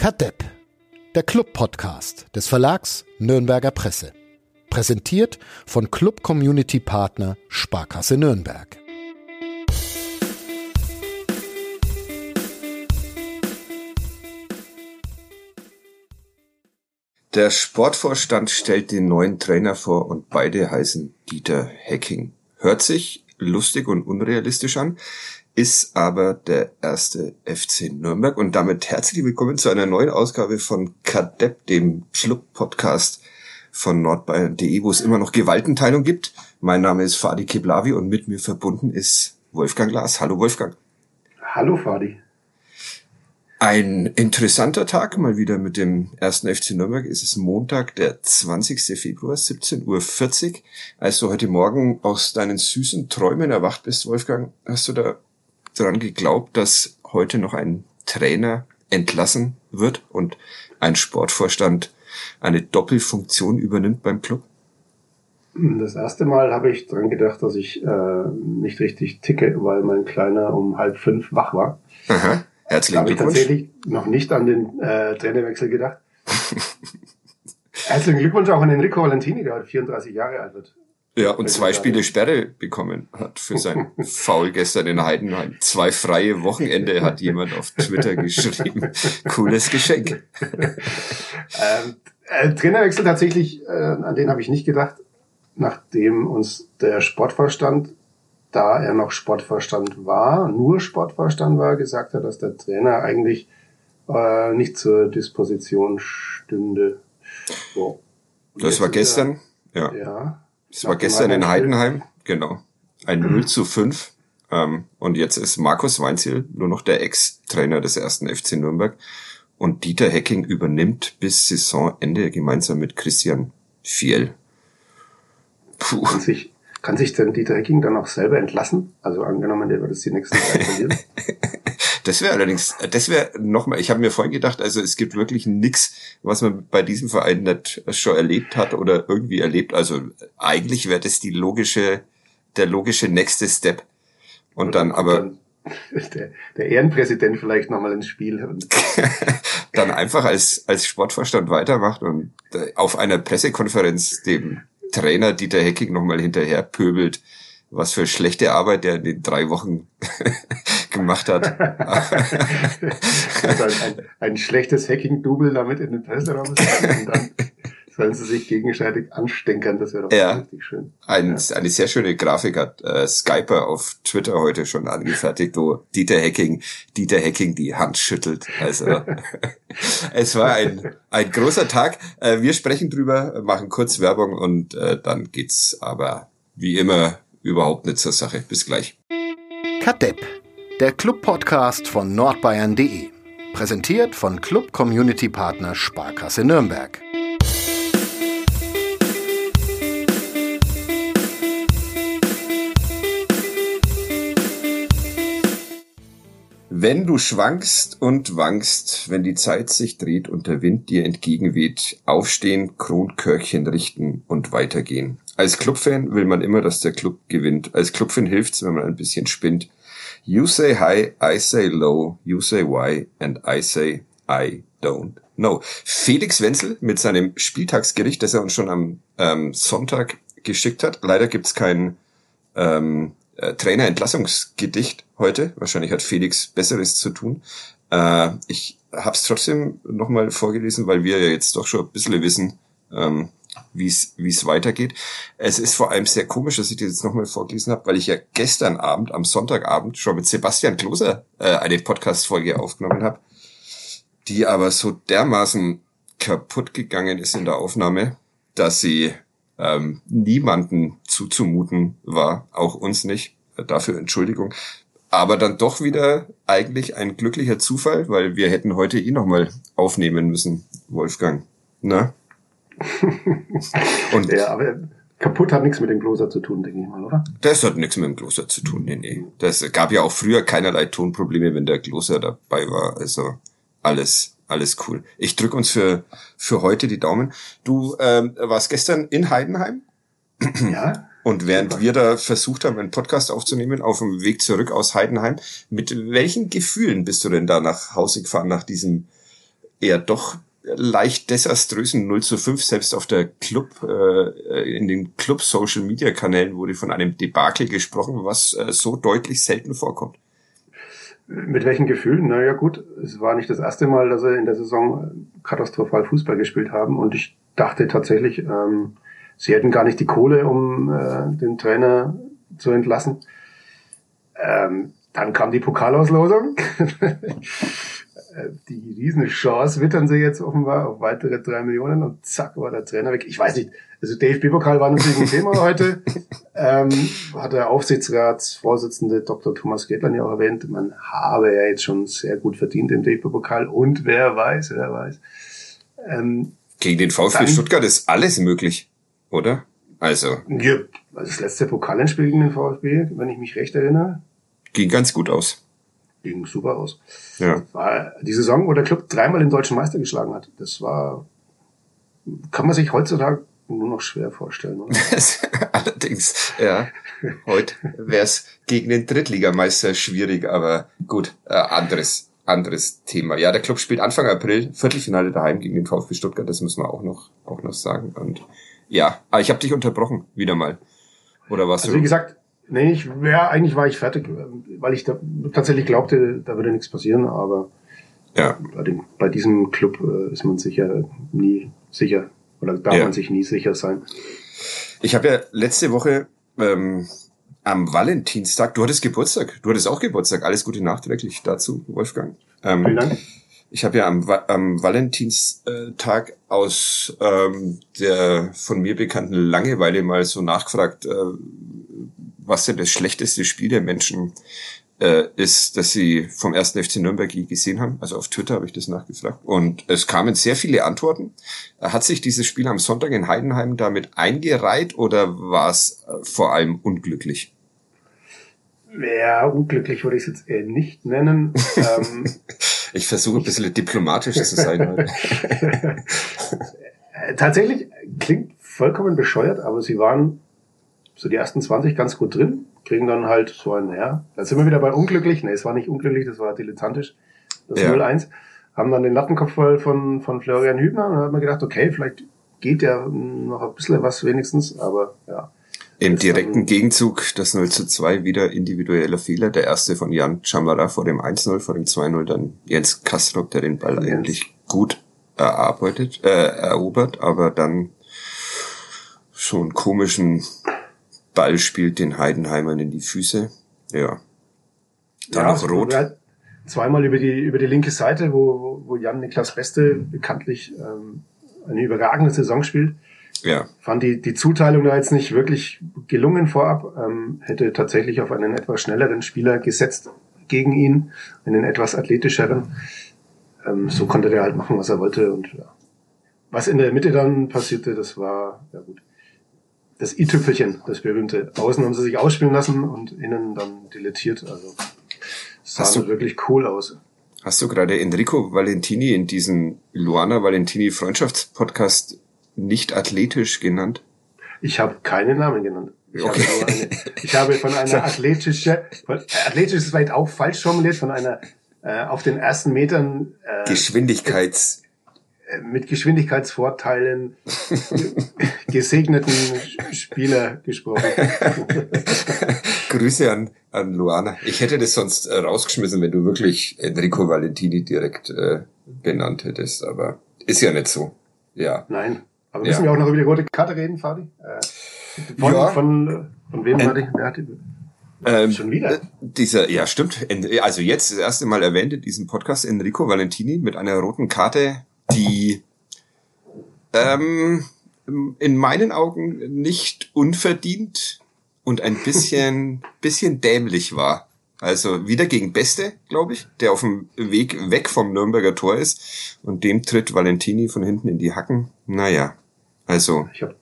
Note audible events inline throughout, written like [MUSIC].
Kadepp, der Club-Podcast des Verlags Nürnberger Presse. Präsentiert von Club Community Partner Sparkasse Nürnberg. Der Sportvorstand stellt den neuen Trainer vor und beide heißen Dieter Hecking. Hört sich lustig und unrealistisch an, ist aber der erste FC Nürnberg und damit herzlich willkommen zu einer neuen Ausgabe von Kadepp, dem Club-Podcast von nordbayern.de, wo es immer noch Gewaltenteilung gibt. Mein Name ist Fadi Keblavi und mit mir verbunden ist Wolfgang Glas. Hallo Wolfgang. Hallo Fadi. Ein interessanter Tag mal wieder mit dem ersten FC Nürnberg. Es ist Montag, der 20. Februar, 17.40 Uhr. Als du heute Morgen aus deinen süßen Träumen erwacht bist, Wolfgang, hast du da dran geglaubt, dass heute noch ein Trainer entlassen wird und ein Sportvorstand eine Doppelfunktion übernimmt beim Club? Das erste Mal habe ich dran gedacht, dass ich äh, nicht richtig ticke, weil mein Kleiner um halb fünf wach war. Aha. Herzlichen Glückwunsch. Habe ich tatsächlich noch nicht an den äh, Trainerwechsel gedacht. [LAUGHS] Herzlichen Glückwunsch auch an Enrico Valentini, der 34 Jahre alt wird. Ja, und zwei Spiele Sperre bekommen hat für sein [LAUGHS] Foul gestern in Heidenheim. Zwei freie Wochenende hat jemand auf Twitter geschrieben. Cooles Geschenk. [LAUGHS] ähm, äh, Trainerwechsel tatsächlich, äh, an den habe ich nicht gedacht, nachdem uns der Sportvorstand da er noch Sportvorstand war, nur Sportvorstand war, gesagt hat, dass der Trainer eigentlich äh, nicht zur Disposition stünde. So. Das war gestern, er, ja. ja. Das war gestern in Heidenheim, genau. Ein 0 zu 5. Ähm, und jetzt ist Markus Weinziel nur noch der Ex-Trainer des ersten FC Nürnberg. Und Dieter Hecking übernimmt bis Saisonende gemeinsam mit Christian Fiel. Puh. Kann sich, kann sich denn Dieter Hecking dann auch selber entlassen? Also angenommen, der wird es die nächsten Zeit [LAUGHS] verlieren. Das wäre allerdings, das wäre nochmal, ich habe mir vorhin gedacht, also es gibt wirklich nix, was man bei diesem Verein nicht schon erlebt hat oder irgendwie erlebt. Also eigentlich wäre das die logische, der logische nächste Step. Und dann aber. Der, der Ehrenpräsident vielleicht nochmal ins Spiel. [LAUGHS] dann einfach als, als Sportvorstand weitermacht und äh, auf einer Pressekonferenz dem Trainer Dieter Hecking nochmal hinterher pöbelt, was für schlechte Arbeit der in den drei Wochen [LAUGHS] gemacht hat. also ein, ein, schlechtes Hacking-Double damit in den Presseraum und dann sollen sie sich gegenseitig anstenkern, das wäre doch ja, richtig schön. Ein, ja. Eine sehr schöne Grafik hat äh, Skyper auf Twitter heute schon angefertigt, wo Dieter Hacking, Dieter Hacking die Hand schüttelt. Also [LAUGHS] es war ein, ein großer Tag. Äh, wir sprechen drüber, machen kurz Werbung und äh, dann geht's aber wie immer überhaupt nicht zur Sache. Bis gleich. Kadepp, der Club-Podcast von nordbayern.de. Präsentiert von Club Community Partner Sparkasse Nürnberg. Wenn du schwankst und wankst, wenn die Zeit sich dreht und der Wind dir entgegenweht, aufstehen, Kronkörchen richten und weitergehen. Als Clubfan will man immer, dass der Club gewinnt. Als Clubfan hilft's, wenn man ein bisschen spinnt. You say high, I say low, you say why, and I say I don't know. Felix Wenzel mit seinem Spieltagsgericht, das er uns schon am ähm, Sonntag geschickt hat. Leider gibt's kein ähm, äh, Trainerentlassungsgedicht heute. Wahrscheinlich hat Felix Besseres zu tun. Äh, ich habe es trotzdem nochmal vorgelesen, weil wir ja jetzt doch schon ein bisschen wissen, ähm, wie es weitergeht. Es ist vor allem sehr komisch, dass ich das jetzt nochmal vorgelesen habe, weil ich ja gestern Abend, am Sonntagabend, schon mit Sebastian Kloser äh, eine Podcast-Folge aufgenommen habe, die aber so dermaßen kaputt gegangen ist in der Aufnahme, dass sie ähm, niemanden zuzumuten war, auch uns nicht. Dafür Entschuldigung. Aber dann doch wieder eigentlich ein glücklicher Zufall, weil wir hätten heute eh nochmal aufnehmen müssen, Wolfgang. Ne? [LAUGHS] Und ja, aber kaputt hat nichts mit dem Kloster zu tun, denke ich mal, oder? Das hat nichts mit dem Kloster zu tun, nee, nee. Das gab ja auch früher keinerlei Tonprobleme, wenn der Kloster dabei war. Also alles alles cool. Ich drück uns für, für heute die Daumen. Du ähm, warst gestern in Heidenheim. [CLEARS THROAT] Ja. Und während wir da versucht haben, einen Podcast aufzunehmen, auf dem Weg zurück aus Heidenheim, mit welchen Gefühlen bist du denn da nach Hause gefahren, nach diesem eher doch leicht desaströsen 0 zu 5, selbst auf der Club, äh, in den Club Social Media Kanälen wurde von einem Debakel gesprochen, was äh, so deutlich selten vorkommt. Mit welchen Gefühlen? Naja gut, es war nicht das erste Mal, dass sie in der Saison katastrophal Fußball gespielt haben und ich dachte tatsächlich, ähm, sie hätten gar nicht die Kohle, um äh, den Trainer zu entlassen. Ähm, dann kam die Pokalauslosung. [LAUGHS] die Riesenchance wittern sie jetzt offenbar auf weitere drei Millionen und zack war der Trainer weg. Ich weiß nicht, also DFB-Pokal war natürlich ein Thema heute. [LAUGHS] Ähm, hat der Aufsichtsratsvorsitzende Dr. Thomas Gedlern ja auch erwähnt, man habe ja jetzt schon sehr gut verdient im DFB-Pokal und wer weiß, wer weiß. Ähm, Gegen den VfB dann, Stuttgart ist alles möglich, oder? Also. Ja, also das letzte Pokalendspiel gegen den VfB, wenn ich mich recht erinnere. Ging ganz gut aus. Ging super aus. Ja. War die Saison, wo der Club dreimal den deutschen Meister geschlagen hat. Das war, kann man sich heutzutage nur noch schwer vorstellen. Oder? [LAUGHS] Allerdings, ja. Heute wäre es gegen den Drittligameister schwierig, aber gut, äh, anderes, anderes Thema. Ja, der Club spielt Anfang April Viertelfinale daheim gegen den VfB Stuttgart, das müssen wir auch noch, auch noch sagen. Und ja, aber ich habe dich unterbrochen, wieder mal. Oder was? Also wie gesagt, nee, ich wäre eigentlich war ich fertig, weil ich da tatsächlich glaubte, da würde nichts passieren, aber ja. bei, dem, bei diesem Club äh, ist man sicher nie sicher oder darf ja. man sich nie sicher sein. Ich habe ja letzte Woche ähm, am Valentinstag, du hattest Geburtstag, du hattest auch Geburtstag, alles Gute nachträglich dazu, Wolfgang. Ähm, Vielen Dank. Ich habe ja am, am Valentinstag aus ähm, der von mir bekannten Langeweile mal so nachgefragt, äh, was denn das schlechteste Spiel der Menschen äh, ist, dass sie vom ersten FC Nürnberg gesehen haben. Also auf Twitter habe ich das nachgefragt. Und es kamen sehr viele Antworten. Hat sich dieses Spiel am Sonntag in Heidenheim damit eingereiht oder war es äh, vor allem unglücklich? Ja, unglücklich würde ich es jetzt eher nicht nennen. [LAUGHS] ähm, ich versuche ein bisschen diplomatisch zu sein. [LAUGHS] Tatsächlich klingt vollkommen bescheuert, aber sie waren so die ersten 20 ganz gut drin kriegen dann halt so ein, ja, da sind wir wieder bei unglücklich. Nee, es war nicht unglücklich, das war dilettantisch. Das ja. 0-1. Haben dann den Lattenkopf voll von, von Florian Hübner und dann hat man gedacht, okay, vielleicht geht ja noch ein bisschen was wenigstens, aber ja. Im direkten Gegenzug das 0 zu 2 wieder individueller Fehler. Der erste von Jan Chamara vor dem 1-0, vor dem 2-0 dann Jens Kastrop, der den Ball Jens. eigentlich gut erarbeitet, äh, erobert, aber dann schon komischen Ball spielt den Heidenheimern in die Füße. Ja. Dann ja, noch rot. Halt zweimal über die, über die linke Seite, wo, wo Jan Niklas Beste bekanntlich ähm, eine überragende Saison spielt. Ja. Fand die, die Zuteilung da jetzt nicht wirklich gelungen vorab. Ähm, hätte tatsächlich auf einen etwas schnelleren Spieler gesetzt gegen ihn, einen etwas athletischeren. Ähm, so konnte der halt machen, was er wollte. Und ja. was in der Mitte dann passierte, das war, ja gut das i-Tüpfelchen, das berühmte. Außen haben sie sich ausspielen lassen und innen dann dilettiert. Also sah hast du, wirklich cool aus. Hast du gerade Enrico Valentini in diesem Luana Valentini Freundschaftspodcast nicht athletisch genannt? Ich habe keinen Namen genannt. Ich, okay. habe, eine, ich habe von [LAUGHS] einer athletischen, von, athletisch ist vielleicht auch falsch formuliert, von einer äh, auf den ersten Metern äh, Geschwindigkeits mit Geschwindigkeitsvorteilen [LAUGHS] gesegneten Spieler gesprochen. [LAUGHS] Grüße an, an Luana. Ich hätte das sonst äh, rausgeschmissen, wenn du wirklich Enrico Valentini direkt äh, benannt hättest, aber ist ja nicht so. Ja. Nein. Aber müssen ja. wir auch noch über die rote Karte reden, Fadi? Äh, von, ja. von, von wem hatte ich? Wer hatte ähm, Schon wieder? Äh, dieser, ja, stimmt. Also jetzt das erste Mal erwähnt in diesem Podcast Enrico Valentini mit einer roten Karte die ähm, in meinen Augen nicht unverdient und ein bisschen, [LAUGHS] bisschen dämlich war. Also wieder gegen Beste, glaube ich, der auf dem Weg weg vom Nürnberger Tor ist. Und dem tritt Valentini von hinten in die Hacken. Naja, also. Ich habe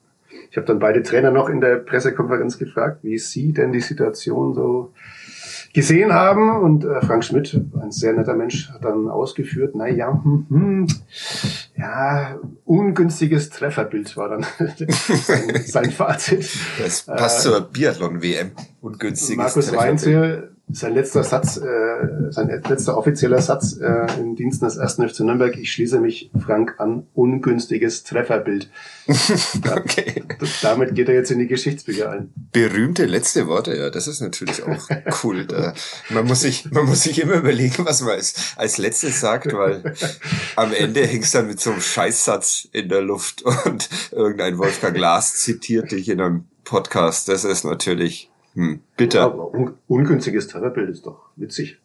ich hab dann beide Trainer noch in der Pressekonferenz gefragt, wie sie denn die Situation so gesehen haben. Und äh, Frank Schmidt, ein sehr netter Mensch, hat dann ausgeführt, na ja, hm, hm, ja, ungünstiges Trefferbild war dann [LAUGHS] sein, sein Fazit. Das passt äh, zur Biathlon-WM. Ungünstiges Markus Weinzel, sein letzter Satz, äh, sein letzter offizieller Satz äh, im Dienst des 1. FC Nürnberg, ich schließe mich Frank an, ungünstiges Trefferbild. [LAUGHS] okay. damit geht er jetzt in die Geschichtsbücher ein. Berühmte letzte Worte, ja, das ist natürlich auch cool. Da, man, muss sich, man muss sich immer überlegen, was man als, als letztes sagt, weil am Ende hängst du dann mit so einem Scheißsatz in der Luft und irgendein Wolfgang Glas zitiert dich in einem Podcast. Das ist natürlich hm, bitter. Aber un ungünstiges Trefferbild ist doch witzig.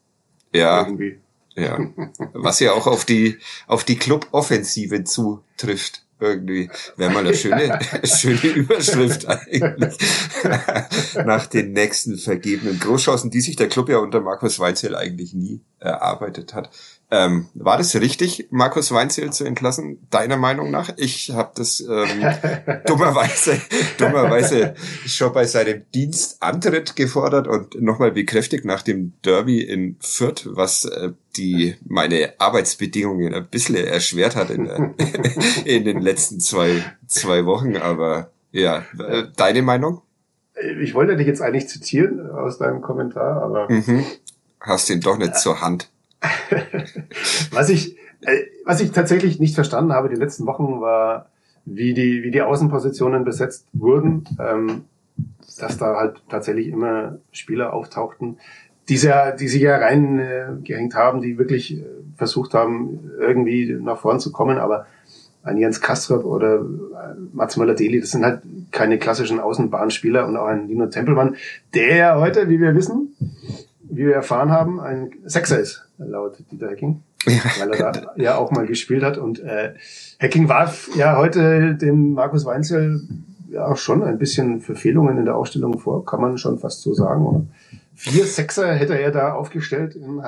Ja. Irgendwie. Ja. [LAUGHS] Was ja auch auf die, auf die Club-Offensive zutrifft. Irgendwie. Wäre mal eine schöne, [LAUGHS] schöne Überschrift eigentlich. [LAUGHS] Nach den nächsten vergebenen Großchancen, die sich der Club ja unter Markus Weinzel eigentlich nie erarbeitet hat. Ähm, war das richtig, Markus Weinzel zu entlassen, deiner Meinung nach? Ich habe das ähm, [LAUGHS] dummerweise, dummerweise schon bei seinem Dienstantritt gefordert und nochmal bekräftigt nach dem Derby in Fürth, was äh, die meine Arbeitsbedingungen ein bisschen erschwert hat in, der, [LAUGHS] in den letzten zwei, zwei Wochen. Aber ja, äh, deine Meinung? Ich wollte dich jetzt eigentlich zitieren aus deinem Kommentar, aber. Mhm. Hast ihn doch nicht zur Hand. [LAUGHS] was ich, äh, was ich tatsächlich nicht verstanden habe die letzten Wochen war, wie die, wie die Außenpositionen besetzt wurden, ähm, dass da halt tatsächlich immer Spieler auftauchten, die, sehr, die sich ja reingehängt äh, haben, die wirklich äh, versucht haben, irgendwie nach vorn zu kommen, aber ein Jens Kastrop oder äh, Mats Möller-Deli, das sind halt keine klassischen Außenbahnspieler und auch ein Lino Tempelmann, der heute, wie wir wissen, wie wir erfahren haben, ein Sechser ist, laut Dieter Hecking. Ja. Weil er da ja auch mal gespielt hat. Und äh, Hacking warf ja heute dem Markus Weinzel ja auch schon ein bisschen Verfehlungen in der Ausstellung vor, kann man schon fast so sagen, oder? Vier Sechser hätte er da aufgestellt in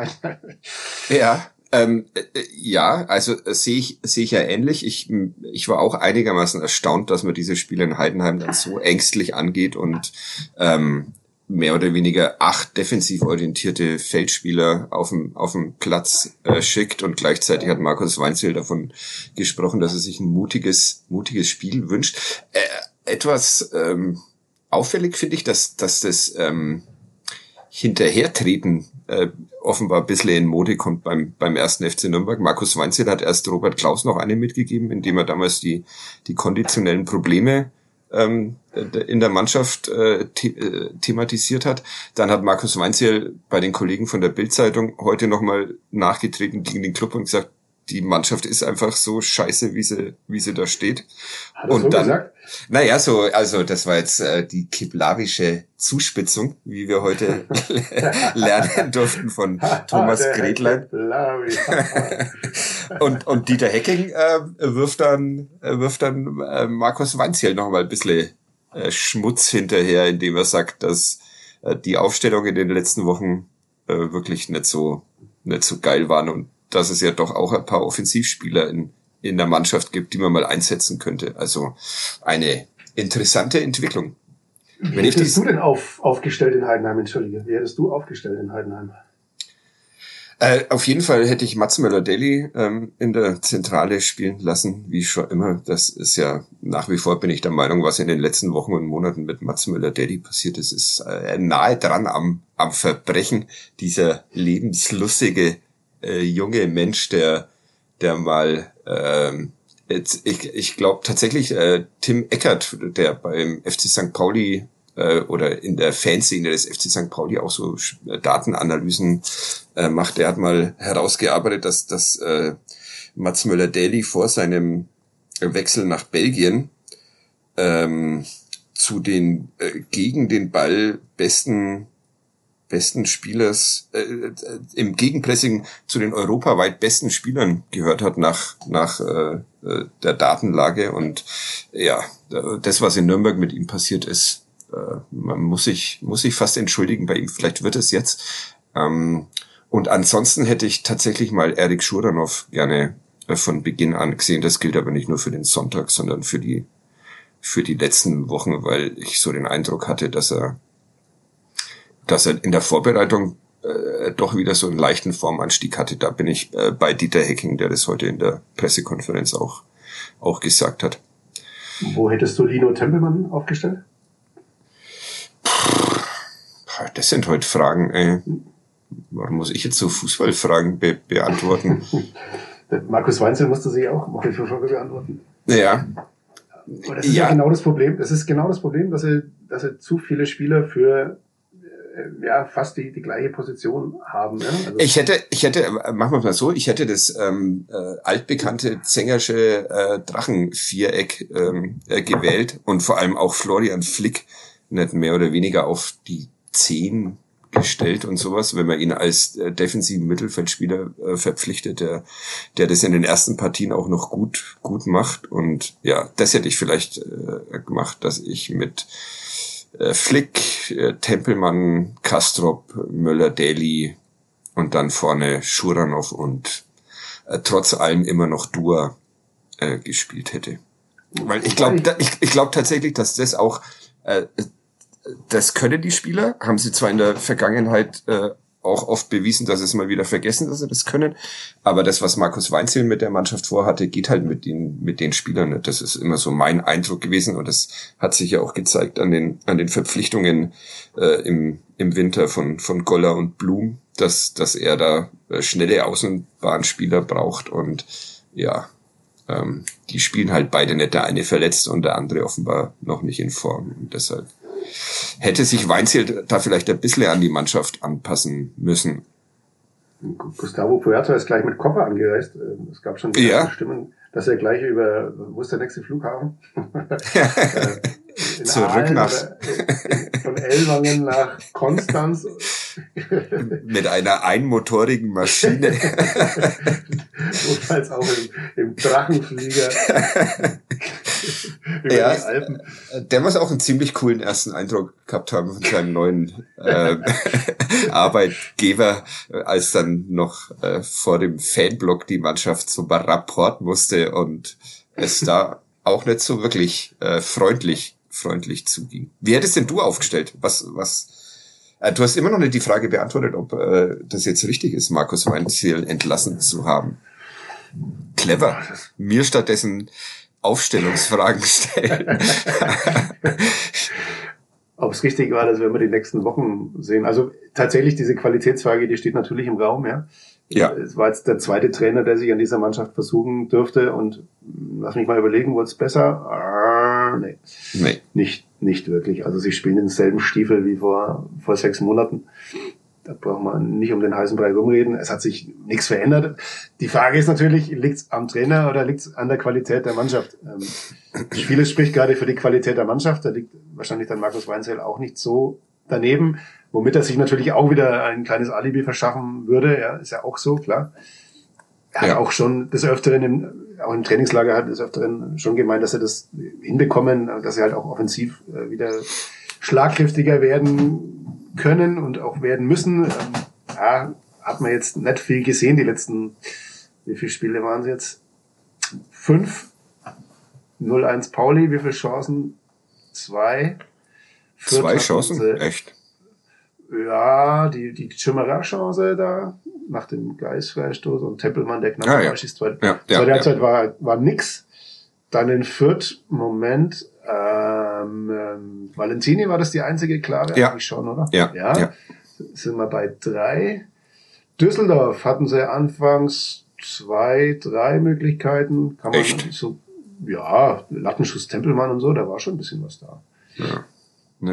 Ja, ähm, äh, ja, also äh, sehe ich sehe ich ja ähnlich. Ich ich war auch einigermaßen erstaunt, dass man diese Spiele in Heidenheim dann so ängstlich angeht und ähm, mehr oder weniger acht defensiv orientierte Feldspieler auf dem, auf dem Platz äh, schickt und gleichzeitig hat Markus Weinzel davon gesprochen, dass er sich ein mutiges, mutiges Spiel wünscht. Äh, etwas ähm, auffällig finde ich, dass, dass das ähm, Hinterhertreten äh, offenbar ein bisschen in Mode kommt beim, beim ersten FC Nürnberg. Markus Weinzel hat erst Robert Klaus noch eine mitgegeben, indem er damals die, die konditionellen Probleme ähm, in der Mannschaft äh, the äh, thematisiert hat. Dann hat Markus Weinziel bei den Kollegen von der Bildzeitung heute nochmal nachgetreten gegen den Club und gesagt, die Mannschaft ist einfach so scheiße, wie sie, wie sie da steht. Hat und so dann, gesagt? Naja, so, also das war jetzt äh, die kiplavische Zuspitzung, wie wir heute [LAUGHS] lernen durften von Thomas Gretlein. [LAUGHS] und, und Dieter Hecking äh, wirft dann, äh, wirft dann äh, Markus Weinziel noch mal ein bisschen äh, Schmutz hinterher, indem er sagt, dass äh, die Aufstellung in den letzten Wochen äh, wirklich nicht so, nicht so geil waren und dass es ja doch auch ein paar Offensivspieler in, in der Mannschaft gibt, die man mal einsetzen könnte. Also eine interessante Entwicklung. Wie Wenn hättest du denn auf, aufgestellt in Heidenheim, entschuldige? Wie hättest du aufgestellt in Heidenheim? Äh, auf jeden Fall hätte ich Mats Möller-Deli ähm, in der Zentrale spielen lassen, wie schon immer. Das ist ja nach wie vor bin ich der Meinung, was in den letzten Wochen und Monaten mit Mats Möller-Deli passiert ist, ist äh, nahe dran am, am Verbrechen dieser lebenslustige äh, junge Mensch, der, der mal, ähm, jetzt, ich, ich glaube tatsächlich äh, Tim Eckert, der beim FC St. Pauli äh, oder in der Fanszene des FC St. Pauli auch so Datenanalysen äh, macht, der hat mal herausgearbeitet, dass, dass äh, Mats Möller-Daly vor seinem Wechsel nach Belgien ähm, zu den äh, gegen den Ball besten besten Spielers äh, äh, im Gegenpressing zu den europaweit besten Spielern gehört hat nach nach äh, äh, der Datenlage. Und ja das was in Nürnberg mit ihm passiert ist äh, man muss sich muss sich fast entschuldigen. Bei ihm vielleicht wird es jetzt. Ähm, und ansonsten hätte ich tatsächlich mal Erik Schuranov gerne äh, von Beginn an gesehen. Das gilt aber nicht nur für den Sonntag sondern für die für die letzten Wochen weil ich so den Eindruck hatte dass er dass er in der Vorbereitung äh, doch wieder so einen leichten Formanstieg hatte. Da bin ich äh, bei Dieter Hecking, der das heute in der Pressekonferenz auch, auch gesagt hat. Wo hättest du Lino Tempelmann aufgestellt? Das sind heute Fragen, ey. Warum muss ich jetzt so Fußballfragen be beantworten? [LAUGHS] Markus Weinzel musste sich auch mal für Frage beantworten. Ja. Aber das ist ja. ja. genau das Problem. Das ist genau das Problem, dass er, dass er zu viele Spieler für äh, ja fast die, die gleiche Position haben. Ja? Also ich hätte, ich hätte, machen wir mal so, ich hätte das ähm, äh, altbekannte Zengersche äh, Drachenviereck ähm, äh, gewählt und vor allem auch Florian Flick nicht mehr oder weniger auf die Zehn gestellt und sowas, wenn man ihn als äh, defensiven Mittelfeldspieler äh, verpflichtet, der, der das in den ersten Partien auch noch gut, gut macht. Und ja, das hätte ich vielleicht äh, gemacht, dass ich mit äh, Flick, äh, Tempelmann, Kastrop, Möller, Daly und dann vorne Schuranov und äh, trotz allem immer noch Dua äh, gespielt hätte. Weil ich glaube, ich, ich glaube tatsächlich, dass das auch äh, das können die Spieler, haben sie zwar in der Vergangenheit äh, auch oft bewiesen, dass es mal wieder vergessen, dass sie das können. Aber das, was Markus Weinzel mit der Mannschaft vorhatte, geht halt mit den, mit den Spielern nicht. Das ist immer so mein Eindruck gewesen und das hat sich ja auch gezeigt an den, an den Verpflichtungen äh, im, im Winter von, von Goller und Blum, dass, dass er da äh, schnelle Außenbahnspieler braucht und ja, ähm, die spielen halt beide nicht. Der eine verletzt und der andere offenbar noch nicht in Form. Und deshalb hätte sich Weinziel da vielleicht ein bisschen an die Mannschaft anpassen müssen. Gustavo Puerta ist gleich mit Koffer angereist. Ähm, es gab schon ja. Stimmen, dass er gleich über, wo ist der nächste Flughafen? [LAUGHS] Äh, Zurück nach von Ellwangen nach Konstanz. Mit einer einmotorigen Maschine. [LAUGHS] Notfalls auch im, im Drachenflieger. [LAUGHS] ja, der muss auch einen ziemlich coolen ersten Eindruck gehabt haben von seinem neuen äh, [LAUGHS] Arbeitgeber, als dann noch äh, vor dem Fanblock die Mannschaft zum Rapport musste und es da auch nicht so wirklich äh, freundlich freundlich zuging. Wie hättest denn du aufgestellt? Was was äh, Du hast immer noch nicht die Frage beantwortet, ob äh, das jetzt richtig ist, Markus Weinziel entlassen zu haben. Clever. Mir stattdessen Aufstellungsfragen [LAUGHS] stellen. [LAUGHS] Ob es richtig war, das werden wir die nächsten Wochen sehen. Also tatsächlich diese Qualitätsfrage, die steht natürlich im Raum, ja. Ja. Es war jetzt der zweite Trainer, der sich an dieser Mannschaft versuchen dürfte und lass mich mal überlegen, wurde es besser? Ah, nee. nee. Nicht, nicht wirklich. Also sie spielen denselben Stiefel wie vor, vor sechs Monaten. Da braucht man nicht um den heißen Brei rumreden. Es hat sich nichts verändert. Die Frage ist natürlich, liegt es am Trainer oder liegt es an der Qualität der Mannschaft? Ähm, vieles spricht gerade für die Qualität der Mannschaft. Da liegt wahrscheinlich dann Markus Weinzel auch nicht so daneben, womit er sich natürlich auch wieder ein kleines Alibi verschaffen würde. Ja, ist ja auch so, klar. Er hat ja. auch schon des Öfteren, im, auch im Trainingslager hat des Öfteren schon gemeint, dass er das hinbekommen, dass sie halt auch offensiv äh, wieder schlagkräftiger werden können und auch werden müssen. Ähm, ja, hat man jetzt nicht viel gesehen, die letzten, wie viele Spiele waren es jetzt? Fünf. 0-1 Pauli, wie viele Chancen? Zwei. Fürth Zwei Chancen? Echt? Ja, die, die Chimera-Chance da, nach dem Geistfreistoß und Tempelmann, der knapp ah, ja. schießt. Zweite, ja, ja, zweite Halbzeit ja. war, war nix. Dann in Fürth, Moment, ähm, ähm, Valentini war das die einzige klare? Ja. schon, oder? Ja. ja. ja. Sind wir bei drei. Düsseldorf hatten sie anfangs zwei, drei Möglichkeiten. Kann man Echt? so, ja, Lattenschuss Tempelmann und so, da war schon ein bisschen was da. Ja.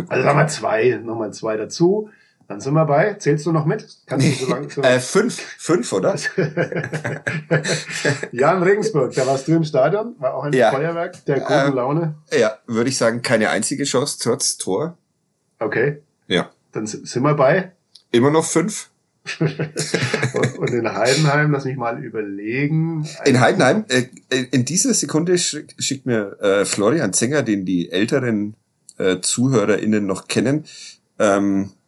Also nochmal zwei, nochmal zwei dazu. Dann sind wir bei. Zählst du noch mit? Kannst du so lange so [LAUGHS] äh, fünf, fünf, oder? [LAUGHS] Jan Regensburg, da warst du im Stadion, war auch ein ja. Feuerwerk der guten äh, Laune. Ja, würde ich sagen, keine einzige Chance trotz Tor. Okay. Ja. Dann sind wir bei. Immer noch fünf. [LAUGHS] und in Heidenheim, lass mich mal überlegen. In Heidenheim, äh, in dieser Sekunde schickt mir äh, Florian Zenger, den die älteren äh, ZuhörerInnen noch kennen, ähm, äh,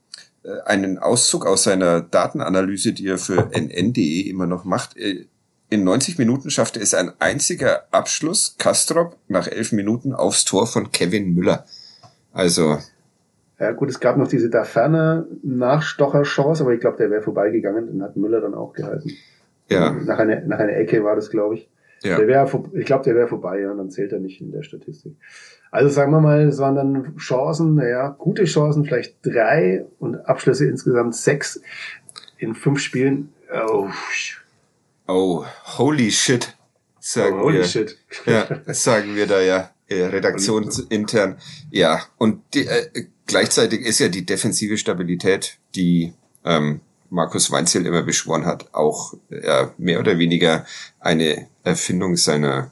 einen Auszug aus seiner Datenanalyse, die er für nn.de immer noch macht. Äh, in 90 Minuten schaffte es ein einziger Abschluss, Kastrop, nach elf Minuten aufs Tor von Kevin Müller. Also. Ja gut, es gab noch diese da ferne Nachstocher-Chance, aber ich glaube, der wäre vorbeigegangen, den hat Müller dann auch gehalten. Ja. Nach einer, nach einer Ecke war das, glaube ich. Ja. Der wäre, ich glaube, der wäre vorbei, ja, und dann zählt er nicht in der Statistik. Also sagen wir mal, es waren dann Chancen, naja, gute Chancen, vielleicht drei und Abschlüsse insgesamt sechs in fünf Spielen. Oh, oh holy shit, sagen oh, holy wir. Shit. Ja, sagen wir da ja äh, redaktionsintern. Ja, und die, äh, gleichzeitig ist ja die defensive Stabilität, die ähm, Markus Weinzel immer beschworen hat, auch äh, mehr oder weniger eine Erfindung seiner,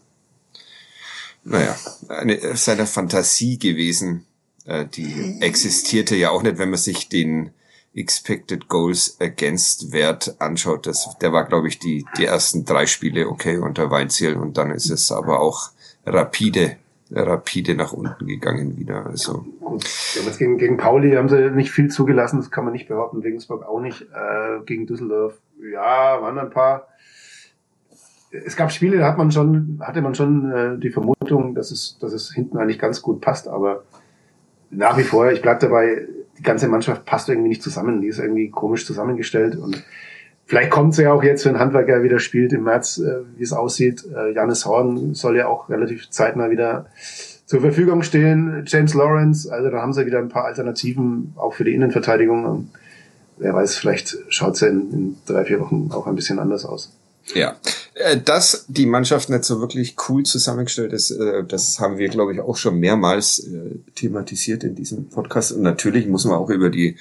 naja, eine, seiner Fantasie gewesen. Äh, die existierte ja auch nicht, wenn man sich den Expected Goals Against Wert anschaut. Das, der war, glaube ich, die, die ersten drei Spiele okay unter Weinziel und dann ist es aber auch rapide rapide nach unten gegangen wieder. Also jetzt gegen, gegen Pauli haben sie nicht viel zugelassen, das kann man nicht behaupten. Regensburg auch nicht. Äh, gegen Düsseldorf, ja, waren ein paar. Es gab Spiele, da hat man schon, hatte man schon äh, die Vermutung, dass es, dass es hinten eigentlich ganz gut passt, aber nach wie vor, ich bleib dabei, die ganze Mannschaft passt irgendwie nicht zusammen. Die ist irgendwie komisch zusammengestellt und Vielleicht kommt es ja auch jetzt, wenn Handwerker wieder spielt im März, äh, wie es aussieht. Äh, Janis Horn soll ja auch relativ zeitnah wieder zur Verfügung stehen. James Lawrence, also da haben sie wieder ein paar Alternativen auch für die Innenverteidigung. Und wer weiß, vielleicht schaut es ja in, in drei, vier Wochen auch ein bisschen anders aus. Ja, äh, dass die Mannschaft nicht so wirklich cool zusammengestellt ist, äh, das haben wir, glaube ich, auch schon mehrmals äh, thematisiert in diesem Podcast. Und natürlich muss man auch über die,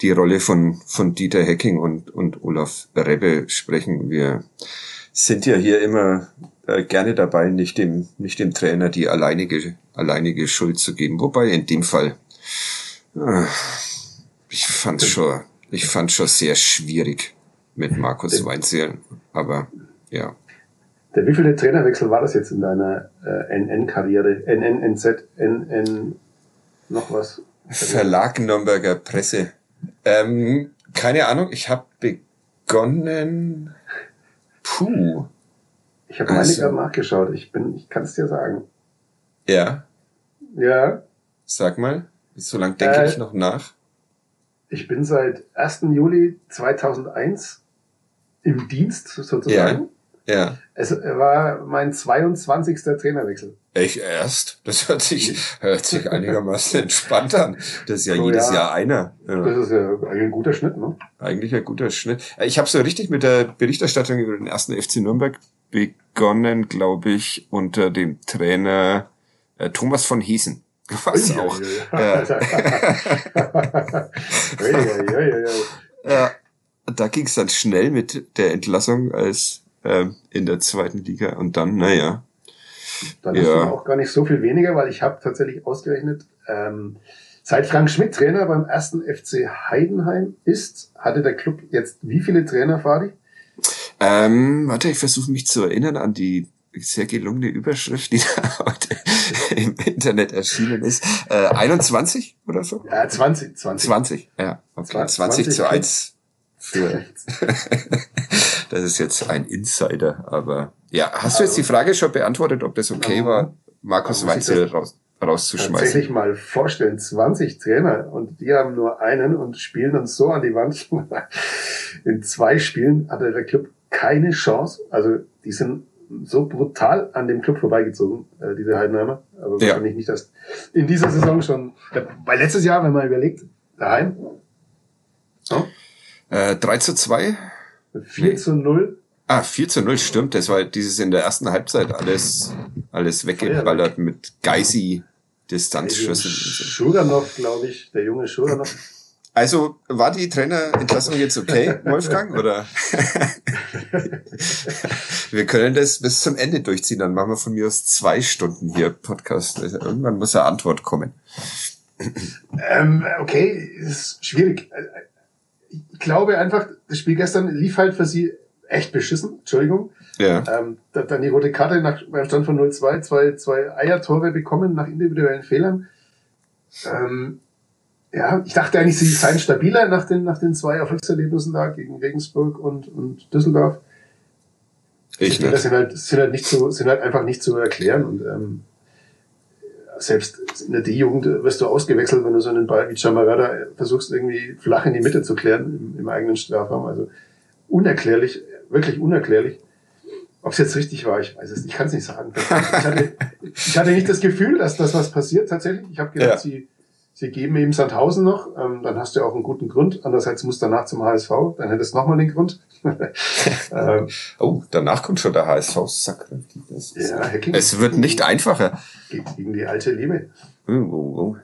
die Rolle von, von Dieter Hecking und, und Olaf Rebbe sprechen. Wir sind ja hier immer gerne dabei, nicht dem, nicht dem Trainer die alleinige, alleinige Schuld zu geben. Wobei in dem Fall, ich fand schon, ich fand schon sehr schwierig mit Markus Weinzierl. Aber ja. Der wievielte Trainerwechsel war das jetzt in deiner äh, NN-Karriere? NN, NZ, NN, noch was? Verlag Nürnberger Presse. Ähm, keine Ahnung, ich habe begonnen. Puh. Ich habe also, gerade nachgeschaut. Ich bin, ich kann es dir sagen. Ja. Ja. Sag mal, so lange denke äh, ich noch nach. Ich bin seit 1. Juli 2001 im Dienst sozusagen. Ja. ja. Es war mein 22. Trainerwechsel. Echt erst? Das hört sich, hört sich einigermaßen entspannt an. Das ist ja oh, jedes ja. Jahr einer. Ja. Das ist ja eigentlich ein guter Schnitt, ne? Eigentlich ein guter Schnitt. Ich habe so richtig mit der Berichterstattung über den ersten FC Nürnberg begonnen, glaube ich, unter dem Trainer äh, Thomas von Hiesen. Was ja, [LAUGHS] auch. Ja, ja da ging es dann schnell mit der Entlassung als äh, in der zweiten Liga und dann, naja. Dann ja. ist auch gar nicht so viel weniger, weil ich habe tatsächlich ausgerechnet, ähm, seit Frank Schmidt Trainer beim ersten FC Heidenheim ist, hatte der Club jetzt wie viele Trainer, Fadi? Ähm, warte, ich versuche mich zu erinnern an die sehr gelungene Überschrift, die [LAUGHS] da heute im Internet erschienen ist. Äh, 21 oder so? Ja, 20. 20, 20 ja. Okay. 20, 20 zu 1 für. [LAUGHS] das ist jetzt ein Insider, aber ja. Hast du jetzt die Frage schon beantwortet, ob das okay war, Markus Weinzel raus, rauszuschmeißen? Tatsächlich mal vorstellen, 20 Trainer und die haben nur einen und spielen uns so an die Wand. [LAUGHS] In zwei Spielen hatte der Club keine Chance. Also die sind so brutal an dem Club vorbeigezogen, äh, diese Heidenheimer. Aber ja. wahrscheinlich nicht, dass in dieser Saison schon, weil letztes Jahr, wenn man überlegt, daheim, oh, äh, 3 zu 2? 4 nee. zu 0. Ah, 4 zu 0, stimmt. Das war dieses in der ersten Halbzeit alles, alles weggeballert mit Geisi Distanzschüssen. Schuranov, glaube ich, der junge Schuranov. [LAUGHS] Also war die Trainerentlassung jetzt okay, [LAUGHS] Wolfgang? Oder? [LAUGHS] wir können das bis zum Ende durchziehen, dann machen wir von mir aus zwei Stunden hier Podcast. Also irgendwann muss eine Antwort kommen. Ähm, okay, ist schwierig ich glaube einfach, das Spiel gestern lief halt für sie echt beschissen, Entschuldigung. Ja. Ähm, dann die rote Karte nach, beim Stand von 0-2, zwei, zwei Eiertore bekommen nach individuellen Fehlern. Ähm, ja, ich dachte eigentlich, sie seien stabiler nach den, nach den zwei Erfolgserlebnissen da gegen Regensburg und, und Düsseldorf. Ich nicht. Das sind halt, sind halt nicht so, sind halt einfach nicht zu erklären und, ähm, selbst in der D-Jugend wirst du ausgewechselt, wenn du so einen Ball wie Chamarada versuchst, irgendwie flach in die Mitte zu klären im, im eigenen Strafraum. Also unerklärlich, wirklich unerklärlich. Ob es jetzt richtig war, ich weiß es nicht. Ich kann es nicht sagen. Ich hatte, ich hatte nicht das Gefühl, dass das was passiert tatsächlich. Ich habe gedacht, ja. sie, sie geben eben Sandhausen noch. Ähm, dann hast du auch einen guten Grund. Andererseits muss danach zum HSV. Dann hättest du nochmal den Grund. [LAUGHS] ähm, oh, danach kommt schon der HSV. Sack. Ja. Es wird nicht einfacher. Gegen die alte Liebe. Oh, oh, oh.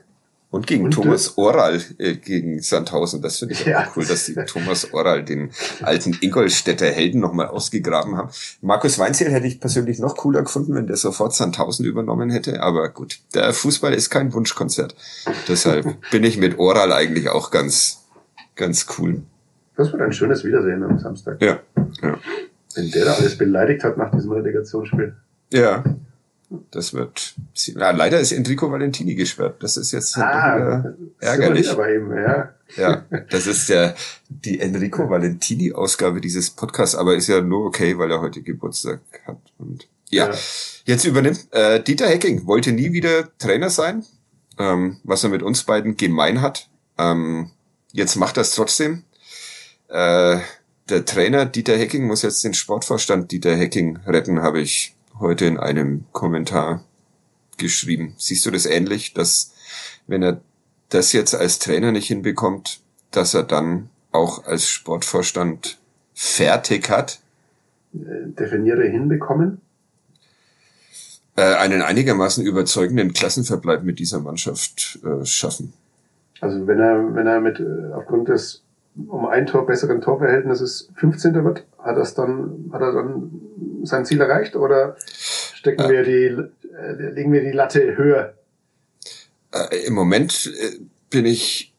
Und gegen und Thomas Oral äh, gegen Sandhausen. Das finde ich ja. auch cool, dass die Thomas Oral den alten Ingolstädter Helden nochmal ausgegraben haben. Markus Weinzierl hätte ich persönlich noch cooler gefunden, wenn der sofort Sandhausen übernommen hätte. Aber gut, der Fußball ist kein Wunschkonzert. Deshalb [LAUGHS] bin ich mit Oral eigentlich auch ganz, ganz cool. Das wird ein schönes Wiedersehen am Samstag. Ja. ja. Wenn der da alles beleidigt hat nach diesem Relegationsspiel. Ja, das wird. Ja, leider ist Enrico Valentini gesperrt. Das ist jetzt ah, ärgerlich. Aber eben, ja. ja, das ist ja die Enrico Valentini Ausgabe dieses Podcasts, aber ist ja nur okay, weil er heute Geburtstag hat. Und ja, ja. jetzt übernimmt äh, Dieter Hecking wollte nie wieder Trainer sein, ähm, was er mit uns beiden gemein hat. Ähm, jetzt macht er es trotzdem. Äh, der Trainer Dieter Hecking muss jetzt den Sportvorstand Dieter Hecking retten, habe ich heute in einem Kommentar geschrieben. Siehst du das ähnlich, dass wenn er das jetzt als Trainer nicht hinbekommt, dass er dann auch als Sportvorstand fertig hat? Definiere hinbekommen? Äh, einen einigermaßen überzeugenden Klassenverbleib mit dieser Mannschaft äh, schaffen. Also wenn er, wenn er mit äh, aufgrund des um ein Tor besseren Torverhältnisses 15. wird, hat das dann, hat er dann sein Ziel erreicht oder stecken wir die, äh, legen wir die Latte höher? Äh, Im Moment äh, bin ich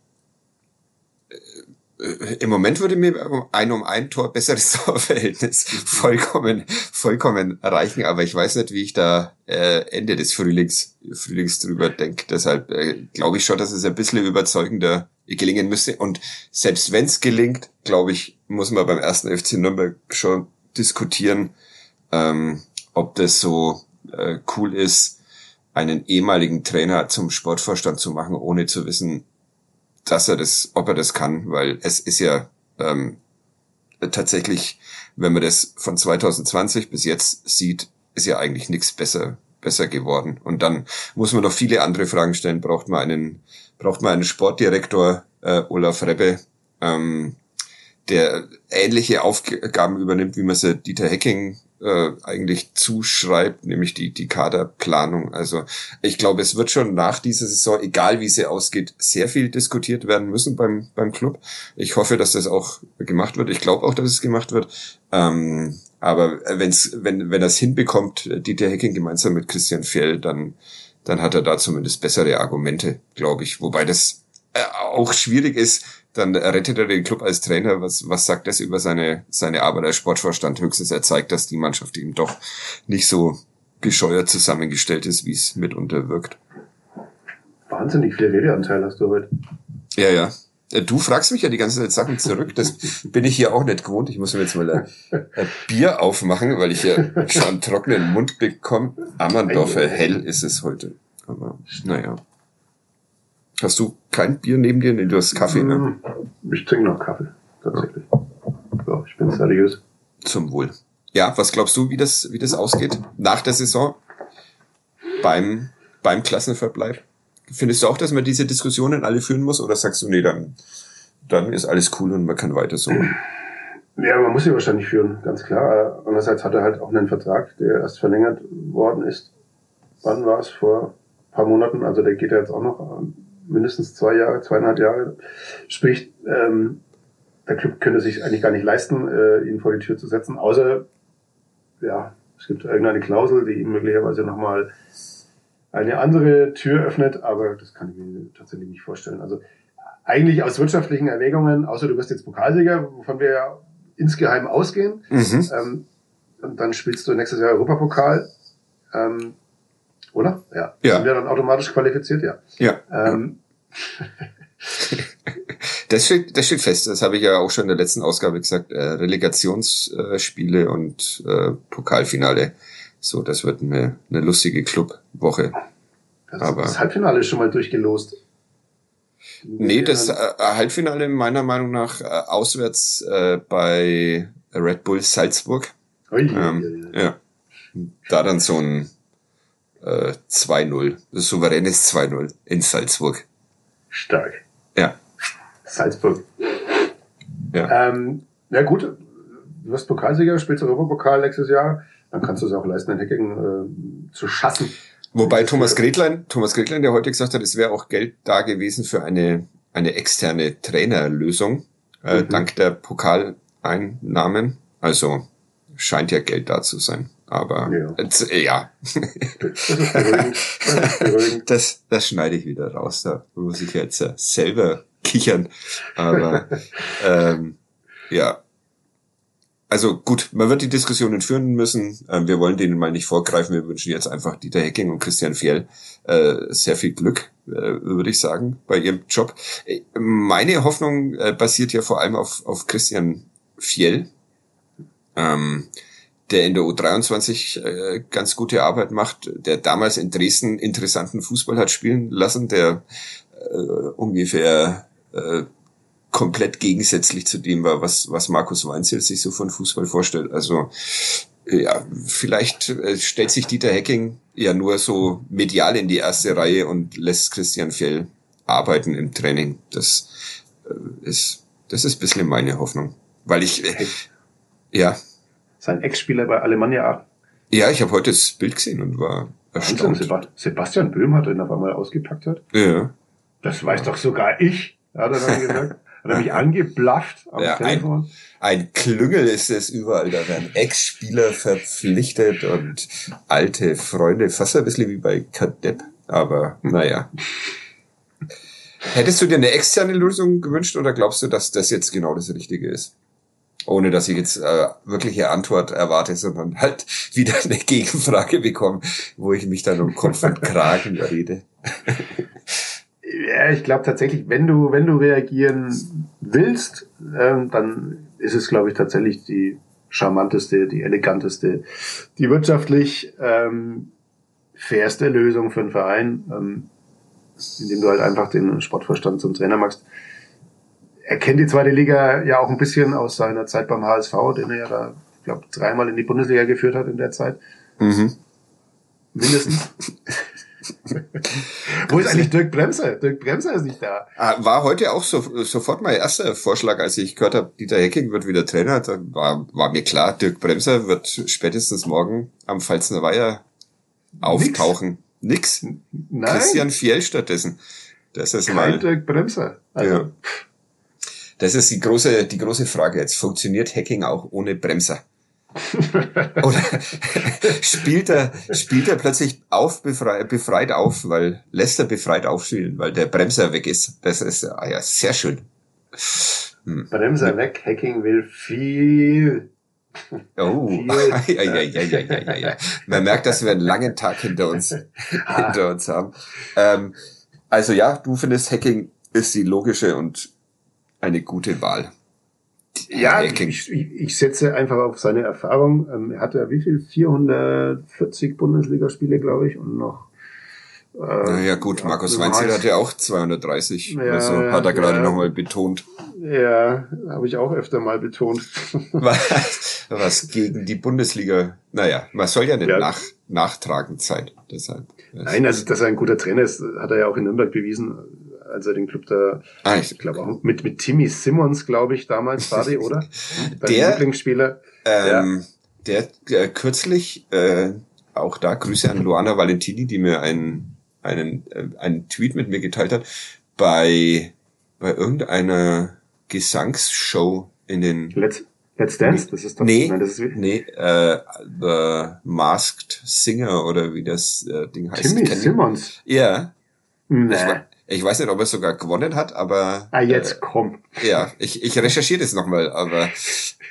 äh, im Moment würde mir ein um ein Tor besseres [LAUGHS] Torverhältnis vollkommen, vollkommen reichen, aber ich weiß nicht, wie ich da äh, Ende des Frühlings, Frühlings drüber denke. Deshalb äh, glaube ich schon, dass es ein bisschen überzeugender gelingen müsste. Und selbst wenn es gelingt, glaube ich, muss man beim ersten FC Nürnberg schon diskutieren, ähm, ob das so äh, cool ist, einen ehemaligen Trainer zum Sportvorstand zu machen, ohne zu wissen, dass er das, ob er das kann, weil es ist ja ähm, tatsächlich, wenn man das von 2020 bis jetzt sieht, ist ja eigentlich nichts besser besser geworden. Und dann muss man noch viele andere Fragen stellen. Braucht man einen, braucht man einen Sportdirektor, äh, Olaf Rebbe, ähm, der ähnliche Aufgaben übernimmt, wie man sie Dieter Hecking äh, eigentlich zuschreibt, nämlich die, die Kaderplanung. Also ich glaube, es wird schon nach dieser Saison, egal wie sie ausgeht, sehr viel diskutiert werden müssen beim, beim Club. Ich hoffe, dass das auch gemacht wird. Ich glaube auch, dass es gemacht wird. Ähm, aber wenn's, wenn, wenn es hinbekommt, Dieter Hecking gemeinsam mit Christian Fjell, dann, dann hat er da zumindest bessere Argumente, glaube ich. Wobei das äh, auch schwierig ist, dann rettet er den Club als Trainer. Was, was sagt das über seine, seine Arbeit als Sportvorstand? Höchstens er zeigt, dass die Mannschaft eben doch nicht so bescheuert zusammengestellt ist, wie es mitunter wirkt. Wahnsinnig viel Redeanteil hast du heute. Ja, ja. Äh, du fragst mich ja die ganze Zeit Sachen zurück. Das bin ich hier auch nicht gewohnt. Ich muss mir jetzt mal ein, ein Bier aufmachen, weil ich hier schon einen trockenen Mund bekomme. Ammerndorfer Hell ist es heute. Aber naja. Hast du kein Bier neben dir? Nee, du hast Kaffee, ne? Mm, ich trinke noch Kaffee, tatsächlich. Ja, ich bin seriös. Zum Wohl. Ja, was glaubst du, wie das, wie das ausgeht nach der Saison beim, beim Klassenverbleib? Findest du auch, dass man diese Diskussionen alle führen muss oder sagst du, nee, dann, dann ist alles cool und man kann weiter so? Ja, man muss sie wahrscheinlich führen, ganz klar. Andererseits hat er halt auch einen Vertrag, der erst verlängert worden ist. Wann war es? Vor ein paar Monaten. Also der geht ja jetzt auch noch mindestens zwei Jahre, zweieinhalb Jahre. Sprich, ähm, der Club könnte sich eigentlich gar nicht leisten, äh, ihn vor die Tür zu setzen, außer, ja, es gibt irgendeine Klausel, die ihm möglicherweise nochmal eine andere Tür öffnet, aber das kann ich mir tatsächlich nicht vorstellen. Also eigentlich aus wirtschaftlichen Erwägungen, außer du wirst jetzt Pokalsieger, wovon wir ja insgeheim ausgehen, mhm. ähm, und dann spielst du nächstes Jahr Europapokal, ähm, oder? Ja. ja. Sind wir dann automatisch qualifiziert? Ja. Ja. Ähm, das, steht, das steht fest. Das habe ich ja auch schon in der letzten Ausgabe gesagt. Äh, Relegationsspiele und äh, Pokalfinale. So, das wird eine, eine lustige Clubwoche. Das, Aber das Halbfinale ist schon mal durchgelost. Nee, das äh, Halbfinale meiner Meinung nach äh, auswärts äh, bei Red Bull Salzburg. Ui, Ähm, ja. Da dann so ein äh, 2-0, das souveränes 2-0 in Salzburg. Stark. Ja. Salzburg. Ja. Ähm, ja gut, du wirst Pokalsieger, spielst Europapokal nächstes Jahr, dann kannst du es auch leisten, den Hacking äh, zu schaffen. Wobei Thomas Gretlein, Thomas Gretlein, der heute gesagt hat, es wäre auch Geld da gewesen für eine, eine externe Trainerlösung, äh, Mhm. dank der Pokaleinnahmen. Also scheint ja Geld da zu sein. Aber Ja. Äh, ja. Das beruhigend. Das ist beruhigend. Das, das schneide ich wieder raus. Da muss ich jetzt selber kichern. Aber [LAUGHS] ähm, ja. Also gut, man wird die Diskussionen führen müssen. Ähm, wir wollen denen mal nicht vorgreifen. Wir wünschen jetzt einfach Dieter Hecking und Christian Fjell äh, sehr viel Glück, äh, würde ich sagen, bei ihrem Job. Äh, Meine Hoffnung äh, basiert ja vor allem auf, auf Christian Fjell, ähm, der in der U23 äh, ganz gute Arbeit macht, der damals in Dresden interessanten Fußball hat spielen lassen, der äh, ungefähr äh, komplett gegensätzlich zu dem war, was, was Markus Weinzel sich so von Fußball vorstellt. Also äh, ja, vielleicht äh, stellt sich Dieter Hecking ja nur so medial in die erste Reihe und lässt Christian Fjell arbeiten im Training. Das äh, ist, das ist bisschen meine Hoffnung. Weil ich, ja, Sein Ex-Spieler bei Alemannia Aachen. ja, ich habe heute das Bild gesehen und war Wahnsinn, erstaunt. Seba- Sebastian Böhm hat ihn auf einmal ausgepackt hat. Ja, Das weiß doch sogar ich, hat er dann gesagt. Hat er mich [LAUGHS] angeblafft am Ja, ein- Telefon. ein Klüngel ist es überall. Da werden Ex-Spieler verpflichtet und alte Freunde, fast ein bisschen wie bei Kadepp. Aber naja. [LAUGHS] Hättest du dir eine externe Lösung gewünscht oder glaubst du, dass das jetzt genau das Richtige ist? Ohne dass ich jetzt äh, wirkliche Antwort erwarte, sondern [LAUGHS] halt wieder eine Gegenfrage bekomme, wo ich mich dann um Kopf und Kragen rede. Ja, ich glaube tatsächlich, wenn du, wenn du reagieren willst, ähm, dann ist es, glaube ich, tatsächlich die charmanteste, die eleganteste, die wirtschaftlich ähm, fairste Lösung für einen Verein, ähm, indem du halt einfach den Sportverstand zum Trainer machst. Er kennt die zweite Liga ja auch ein bisschen aus seiner Zeit beim HSV, den er ja da, ich glaube, dreimal in die Bundesliga geführt hat in der Zeit. Mhm. Mindestens. Wo ist eigentlich Dirk Bremser? Dirk Bremser ist nicht da. Ah, War heute auch so, sofort mein erster Vorschlag, als ich gehört habe, Dieter Hecking wird wieder Trainer. Da war, war mir klar, Dirk Bremser wird spätestens morgen am Pfalzner Weiher auftauchen. Nix. Nein, Christian Fjell stattdessen. Das ist kein mal, Dirk Bremser. Also, Ja. Das ist die große, die große Frage jetzt. Funktioniert Hacking auch ohne Bremser? [LAUGHS] Oder [LAUGHS] spielt er, spielt er plötzlich auf, befreit, befreit auf, weil lässt er befreit aufspielen, weil der Bremser weg ist. Das ist, ah ja, sehr schön. Bremser weg, Hacking will viel. Oh, [LAUGHS] Viel. ja, ja, ja, ja, ja, ja, ja. Man merkt, dass wir einen langen Tag hinter uns, hinter uns haben. Ähm, also ja, du findest Hacking ist die logische und eine gute Wahl. Ja, ich, ich, setze einfach auf seine Erfahrung. Ähm, er hatte ja wie viel? 440 Bundesligaspiele, glaube ich, und noch. Äh, Naja gut, Markus normal- Weinzel hat ja auch 230. Ja, also hat er gerade ja. nochmal betont. Ja, habe ich auch öfter mal betont. [LAUGHS] Was, was gegen die Bundesliga. Naja, man soll ja nicht Ja. nach, nachtragen Zeit. Deshalb. Nein, also dass er ein guter Trainer ist, hat er ja auch in Nürnberg bewiesen, als er den Club da, Ah, ich glaube auch mit, mit Timmy Simmons, glaube ich, damals war die, oder? [LAUGHS] Dein Der- Lieblingsspieler. Ähm, Der äh, kürzlich, äh, auch da Grüße an Luana Valentini, die mir einen, einen, äh, einen Tweet mit mir geteilt hat, bei, bei irgendeiner Gesangsshow in den Let's, Let's Dance, das ist doch, Nee, nein, das ist nee, äh, The Masked Singer oder wie das äh, Ding heißt. Timmy? Simmons. Ja. Nee. Ich weiß nicht, ob er sogar gewonnen hat, aber Ah, jetzt komm. äh, ja, ich, ich recherchiere das nochmal, aber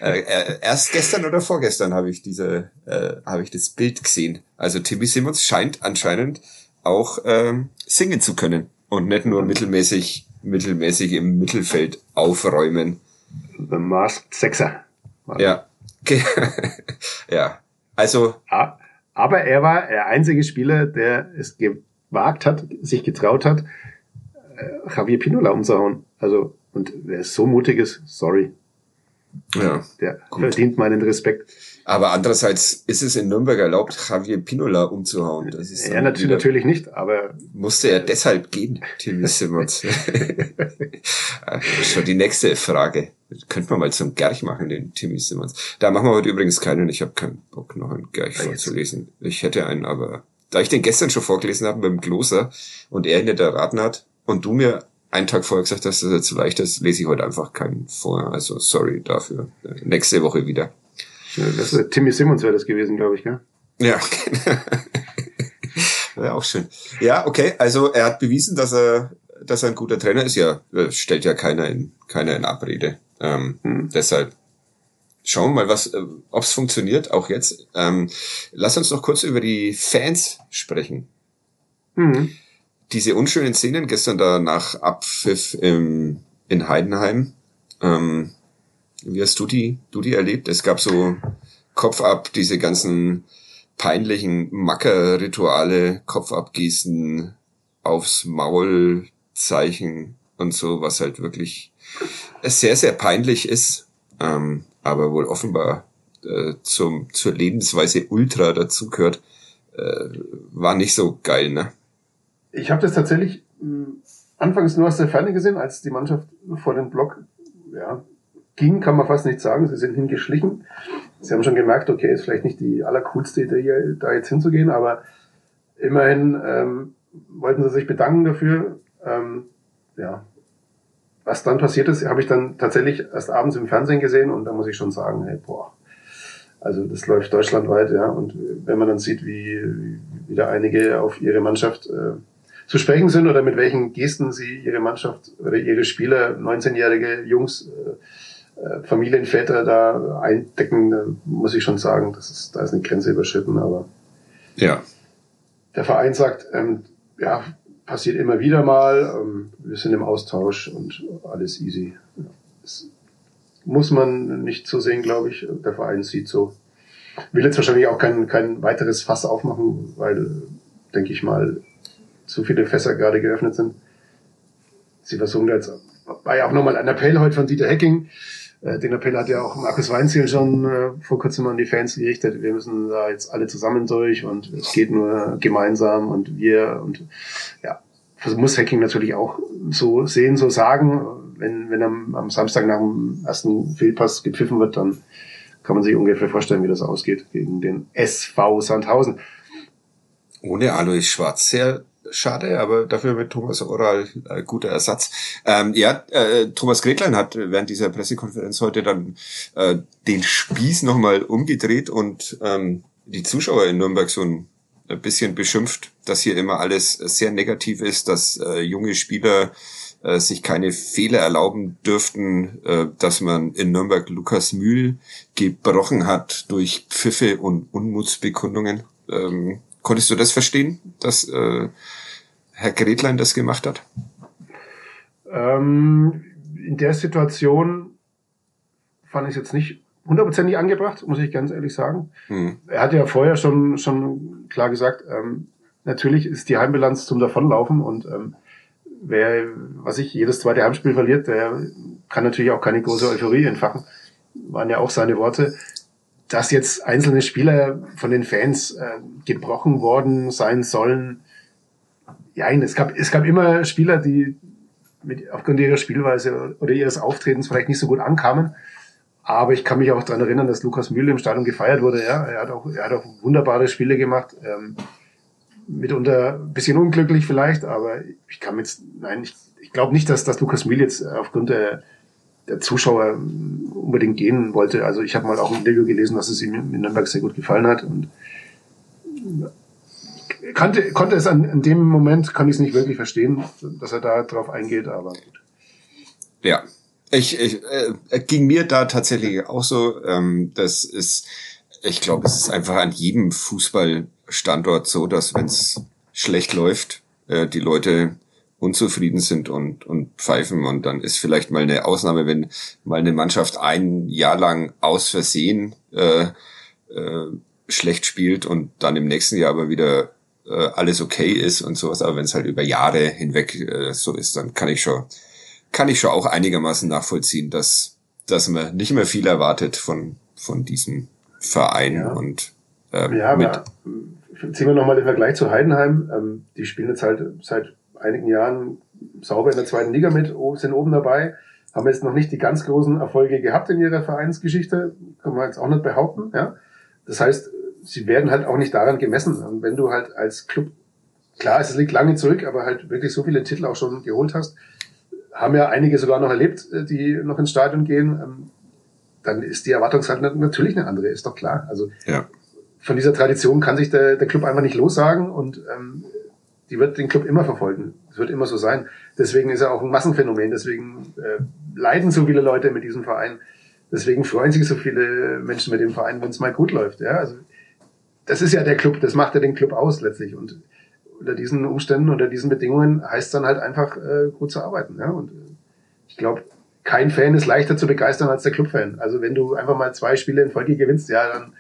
äh, äh, erst gestern oder vorgestern habe ich diese, äh, habe ich das Bild gesehen. Also Timmy Simmons scheint anscheinend auch ähm, singen zu können und nicht nur mittelmäßig, mittelmäßig im Mittelfeld aufräumen. The Masked Sexer. Ja. Okay. [LAUGHS] ja. Also Ah, Aber er war der einzige Spieler, der es gewagt hat, sich getraut hat, äh, Javier Pinola umzuhauen. Also, und wer so mutig ist, sorry. Ja, der gut. verdient meinen Respekt. Aber andererseits ist es in Nürnberg erlaubt, Javier Pinola umzuhauen. Das ist ja, natürlich, natürlich nicht, aber. Musste er deshalb gehen, Timmy Simmons? [LAUGHS] [LAUGHS] schon die nächste Frage. Könnte man mal zum Gerch machen, den Timmy Simmons. Da machen wir heute übrigens keinen. Ich habe keinen Bock, noch einen Gerch ja, vorzulesen. Ich hätte einen, aber da ich den gestern schon vorgelesen habe beim Gloser und er ihn nicht erraten hat und du mir einen Tag vorher gesagt hast, dass er zu leicht ist, lese ich heute einfach keinen vor. Also sorry dafür. Nächste Woche wieder. Das, äh, Timmy Simmons wäre das gewesen, glaube ich, gell? Ja, [LAUGHS] wäre auch schön. Ja, okay. Also er hat bewiesen, dass er, dass er ein guter Trainer ist. Ja, stellt ja keiner in, keiner in Abrede. Ähm, hm. Deshalb schauen wir mal, was, äh, ob es funktioniert, auch jetzt. Ähm, lass uns noch kurz über die Fans sprechen. Mhm diese unschönen Szenen gestern da nach Abpfiff im, in Heidenheim, ähm, wie hast du die, du die erlebt? Es gab so Kopf ab, diese ganzen peinlichen Mackerrituale, Kopf abgießen, aufs Maul Zeichen und so, was halt wirklich sehr, sehr peinlich ist, ähm, aber wohl offenbar äh, zum, zur Lebensweise Ultra dazugehört, äh, war nicht so geil, ne? Ich habe das tatsächlich mh, hm, anfangs nur aus der Ferne gesehen, als die Mannschaft vor den Block ja, ging, kann man fast nicht sagen. Sie sind hingeschlichen. Sie haben schon gemerkt, okay, ist vielleicht nicht die allercoolste Idee, da jetzt hinzugehen, aber immerhin ähm, wollten sie sich bedanken dafür. Ähm, ja, was dann passiert ist, habe ich dann tatsächlich erst abends im Fernsehen gesehen und da muss ich schon sagen, hey, boah, also das läuft deutschlandweit, ja. Und wenn man dann sieht, wie wie da einige auf ihre Mannschaft äh, zu sprechen sind oder mit welchen Gesten sie ihre Mannschaft oder ihre Spieler, 19-jährige Jungs, äh, äh, Familienväter da eindecken, da muss ich schon sagen, das ist, da ist eine Grenze überschritten, aber ja. der Verein sagt, ähm, ja, passiert immer wieder mal, ähm, wir sind im Austausch und alles easy. Das muss man nicht so sehen, glaube ich. Der Verein sieht so. Will jetzt wahrscheinlich auch kein, kein weiteres Fass aufmachen, weil, denke ich mal, zu viele Fässer gerade geöffnet sind. Sie versuchen da jetzt, war ja auch nochmal ein Appell heute von Dieter Hecking. Äh, den Appell hat ja auch Markus Weinziel schon äh, vor kurzem an die Fans gerichtet. Wir müssen da jetzt alle zusammen durch und es geht nur gemeinsam und wir und ja, das muss Hacking natürlich auch so sehen, so sagen. Wenn, wenn am, am Samstag nach dem ersten Fehlpass gepfiffen wird, dann kann man sich ungefähr vorstellen, wie das ausgeht gegen den SV Sandhausen. Ohne Alois Schwarz. Sehr schade, aber dafür mit Thomas Oral äh, guter Ersatz. Ähm, ja, äh, Thomas Gretlein hat während dieser Pressekonferenz heute dann äh, den Spieß nochmal umgedreht und ähm, die Zuschauer in Nürnberg so ein bisschen beschimpft, dass hier immer alles sehr negativ ist, dass äh, junge Spieler äh, sich keine Fehler erlauben dürften, äh, dass man in Nürnberg Lukas Mühl gebrochen hat durch Pfiffe und Unmutsbekundungen. Ähm, konntest du das verstehen, dass äh, Herr Gretlein das gemacht hat? Ähm, in der Situation fand ich es jetzt nicht hundertprozentig angebracht, muss ich ganz ehrlich sagen. Hm. Er hat ja vorher schon, schon klar gesagt, ähm, natürlich ist die Heimbilanz zum Davonlaufen und ähm, wer, was ich, jedes zweite Heimspiel verliert, der kann natürlich auch keine große Euphorie entfachen. Waren ja auch seine Worte. Dass jetzt einzelne Spieler von den Fans äh, gebrochen worden sein sollen, ja, es gab, es gab immer Spieler, die mit, aufgrund ihrer Spielweise oder ihres Auftretens vielleicht nicht so gut ankamen. Aber ich kann mich auch daran erinnern, dass Lukas Mühle im Stadion gefeiert wurde. Ja, er hat auch, er hat auch wunderbare Spiele gemacht. Ähm, mitunter ein bisschen unglücklich vielleicht, aber ich kann jetzt, nein, ich, ich glaube nicht, dass, dass Lukas Mühl jetzt aufgrund der, der Zuschauer unbedingt gehen wollte. Also ich habe mal auch ein Interview gelesen, dass es ihm in Nürnberg sehr gut gefallen hat und kannte, konnte es an, in dem Moment, kann ich es nicht wirklich verstehen, dass er da drauf eingeht, aber gut. Ja, ich, ich äh, ging mir da tatsächlich auch so, ähm, das ist, ich glaube, es ist einfach an jedem Fußball Standort so, dass wenn es schlecht läuft, äh, die Leute unzufrieden sind und, und pfeifen und dann ist vielleicht mal eine Ausnahme, wenn mal eine Mannschaft ein Jahr lang aus Versehen äh, äh, schlecht spielt und dann im nächsten Jahr aber wieder äh, alles okay ist und sowas, aber wenn es halt über Jahre hinweg äh, so ist, dann kann ich schon kann ich schon auch einigermaßen nachvollziehen, dass dass man nicht mehr viel erwartet von, von diesem Verein Ja. und ähm, Ja, mit, aber äh, ziehen wir nochmal den Vergleich zu Heidenheim. Ähm, die spielen jetzt halt seit einigen Jahren sauber in der zweiten Liga mit, sind oben dabei, haben jetzt noch nicht die ganz großen Erfolge gehabt in ihrer Vereinsgeschichte, kann man jetzt auch nicht behaupten. Ja? Das heißt, sie werden halt auch nicht daran gemessen. Und wenn du halt als Club, klar, es liegt lange zurück, aber halt wirklich so viele Titel auch schon geholt hast, haben ja einige sogar noch erlebt, äh, die noch ins Stadion gehen, ähm, dann ist die Erwartungshaltung natürlich eine andere, ist doch klar. Also ja. von dieser Tradition kann sich der, der Club einfach nicht lossagen und ähm, die wird den Club immer verfolgen. Es wird immer so sein. Deswegen ist er auch ein Massenphänomen. Deswegen äh, leiden so viele Leute mit diesem Verein. Deswegen freuen sich so viele Menschen mit dem Verein, wenn es mal gut läuft. Ja, also das ist ja der Club. Das macht ja den Club aus letztlich. Und unter diesen Umständen, unter diesen Bedingungen heißt dann halt einfach äh, gut zu arbeiten. Ja, und äh, ich glaube, kein Fan ist leichter zu begeistern als der Clubfan. Also wenn du einfach mal zwei Spiele in Folge gewinnst, ja, dann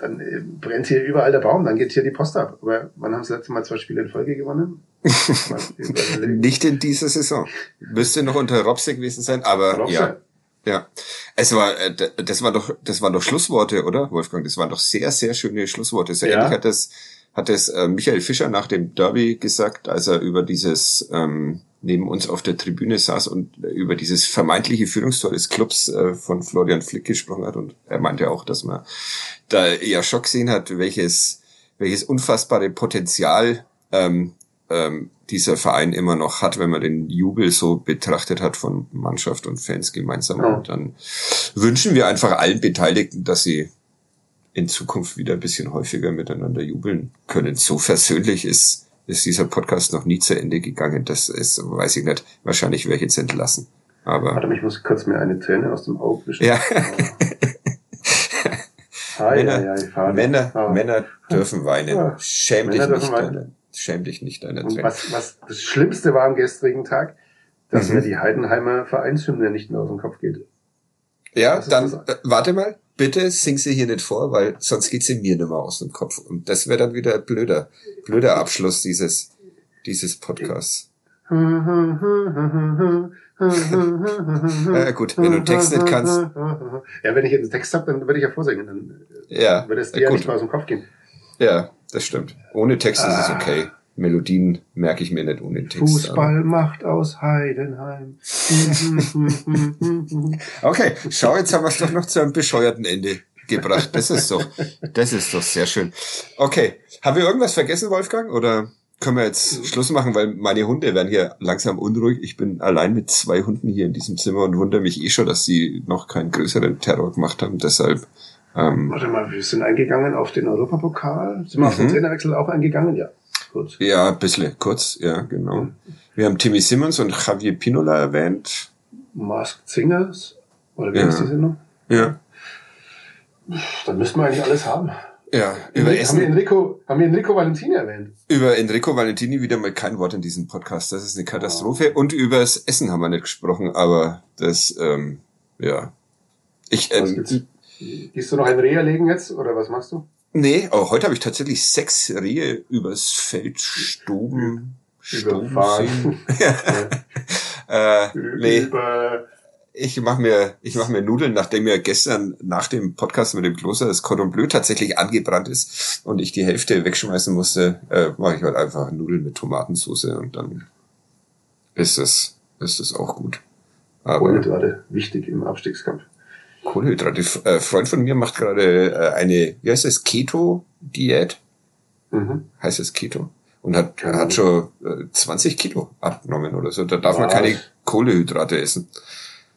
dann äh, brennt hier überall der Baum, dann geht hier die Post ab. Aber wann haben sie das letzte Mal zwei Spiele in Folge gewonnen? [LAUGHS] Nicht in dieser Saison. Müsste noch unter Robse gewesen sein, aber Robse. ja. Ja. Es war, äh, das war doch, das waren doch Schlussworte, oder, Wolfgang? Das waren doch sehr, sehr schöne Schlussworte. So Ja. ähnlich hat das, hat das äh, Michael Fischer nach dem Derby gesagt, als er über dieses, ähm, neben uns auf der Tribüne saß und über dieses vermeintliche Führungstor des Clubs äh, von Florian Flick gesprochen hat. Und er meinte auch, dass man da ja schon gesehen hat, welches, welches unfassbare Potenzial ähm, ähm, dieser Verein immer noch hat, wenn man den Jubel so betrachtet hat von Mannschaft und Fans gemeinsam. Und dann wünschen wir einfach allen Beteiligten, dass sie in Zukunft wieder ein bisschen häufiger miteinander jubeln können. So versöhnlich ist, ist dieser Podcast noch nie zu Ende gegangen. Das ist, weiß ich nicht. Wahrscheinlich wäre ich jetzt entlassen. Aber Warte ich muss kurz mir eine Träne aus dem Auge wischen. ja, [LAUGHS] Ai, Männer, ai, ai. Männer, Aber- Männer dürfen weinen. Ja. Schäm dich Männer nicht dürfen weinen. deiner, schäm dich nicht deiner Tränen. was, was das Schlimmste war am gestrigen Tag, dass Mhm. mir die Heidenheimer Vereinshymne nicht mehr aus dem Kopf geht. Ja, dann äh, warte mal, bitte sing sie hier nicht vor, weil sonst geht sie mir nicht mehr aus dem Kopf. Und das wäre dann wieder ein blöder, blöder Abschluss dieses, dieses Podcasts. Ja, gut, wenn du Text nicht kannst. Ja, wenn ich jetzt einen Text habe, dann würde ich ja vorsingen. Dann Ja, würde es dir ja gut. nicht mehr aus dem Kopf gehen. Ja, das stimmt. Ohne Text ist es Ah. okay. Melodien merke ich mir nicht ohne Text. Fußball macht aus Heidenheim. [LAUGHS] Okay, schau, jetzt haben wir es doch noch zu einem bescheuerten Ende gebracht. Das ist doch, das ist doch sehr schön. Okay, haben wir irgendwas vergessen, Wolfgang? Oder können wir jetzt Schluss machen, weil meine Hunde werden hier langsam unruhig. Ich bin allein mit zwei Hunden hier in diesem Zimmer und wundere mich eh schon, dass sie noch keinen größeren Terror gemacht haben. Deshalb, ähm, Warte mal, wir sind eingegangen auf den Europapokal. Sind wir auf den Mhm. Trainerwechsel auch eingegangen? Ja. Gut. ja, ein bisschen kurz, ja, genau. Wir haben Timmy Simmons und Javier Pinola erwähnt. Masked Singers. Oder wie Ja. heißt die Sendung? Ja, Dann müssten wir eigentlich alles haben. ja, über haben, wir Essen. Enrico, haben wir Enrico Valentini erwähnt? Über Enrico Valentini wieder mal kein Wort in diesem Podcast. Das ist eine Katastrophe. Und übers Essen haben wir nicht gesprochen, aber das, ähm, ja. Ich, ähm? Gehst du noch ein Reh erlegen jetzt oder was machst du? Nee, aber heute habe ich tatsächlich sechs Rehe übers Feld stoben, stoben sehen. [LAUGHS] äh, nee, ich mache mir, ich mache mir Nudeln, nachdem mir gestern nach dem Podcast mit dem Kloster das Cordon Bleu tatsächlich angebrannt ist und ich die Hälfte wegschmeißen musste, äh, mache ich halt einfach Nudeln mit Tomatensauce und dann ist es, ist es auch gut. Aber Kohlenhydrate, wichtig im Abstiegskampf. Kohlenhydrate. Äh, Freund von mir macht gerade äh, eine, wie heißt das, Keto-Diät? Mhm. Heißt es Keto? Und hat, Keine hat schon äh, 20 Kilo abgenommen oder so. Da darf man Was? keine Kohlenhydrate essen.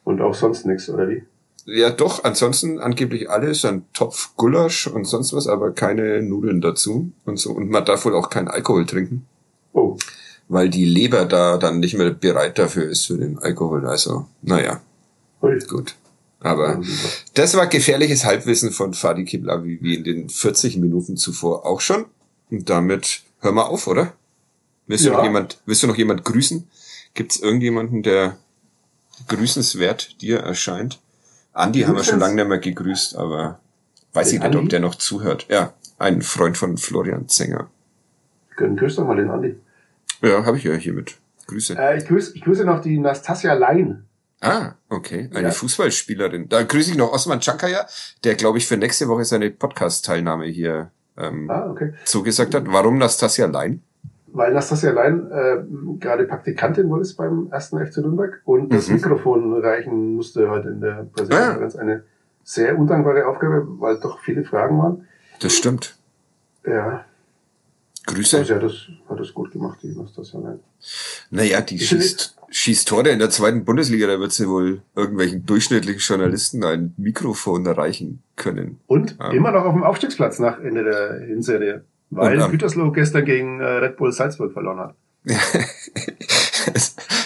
Und auch sonst nichts, oder wie? Ja, doch, ansonsten angeblich alles, ein Topf Gulasch und sonst was, aber keine Nudeln dazu und so. Und man darf wohl auch keinen Alkohol trinken, Oh, weil die Leber da dann nicht mehr bereit dafür ist für den Alkohol. Also, naja, hui. gut. Aber das war gefährliches Halbwissen von Fadi Kiblavi, wie in den 40 Minuten zuvor auch schon. Und damit hören wir auf, oder? Willst du Ja. noch jemand, willst du noch jemand grüßen? Gibt es irgendjemanden, der grüßenswert dir erscheint? Andi haben wir schon lange nicht mehr gegrüßt, aber weiß Den ich nicht, ob Andi? der noch zuhört. Ja, ein Freund von Florian Zenger. Grüß doch mal den Andi. Ja, habe ich ja hiermit. Grüße. Äh, ich, grüße, ich grüße noch die Nastasia Lein. Ah, okay. Eine ja. Fußballspielerin. Da grüße ich noch Osman Chankaya, der, glaube ich, für nächste Woche seine Podcast-Teilnahme hier ähm, ah, okay. zugesagt hat. Warum Nastasia Lein? Weil Nastasia Lein äh, gerade Praktikantin wohl ist beim ersten FC Nürnberg und das mhm. Mikrofon reichen musste heute in der Pressekonferenz. Ah. Eine sehr undankbare Aufgabe, weil doch viele Fragen waren. Das stimmt. Ja. Grüße. Also ja, das hat das gut gemacht, die Nastasia Lein. Naja, die schießt, schießt Tore in der zweiten Bundesliga, da wird sie wohl irgendwelchen durchschnittlichen Journalisten ein Mikrofon erreichen können. Und ja. immer noch auf dem Aufstiegsplatz nach Ende der Hinserie. Weil und, Gütersloh gestern gegen äh, Red Bull Salzburg verloren hat. [LAUGHS]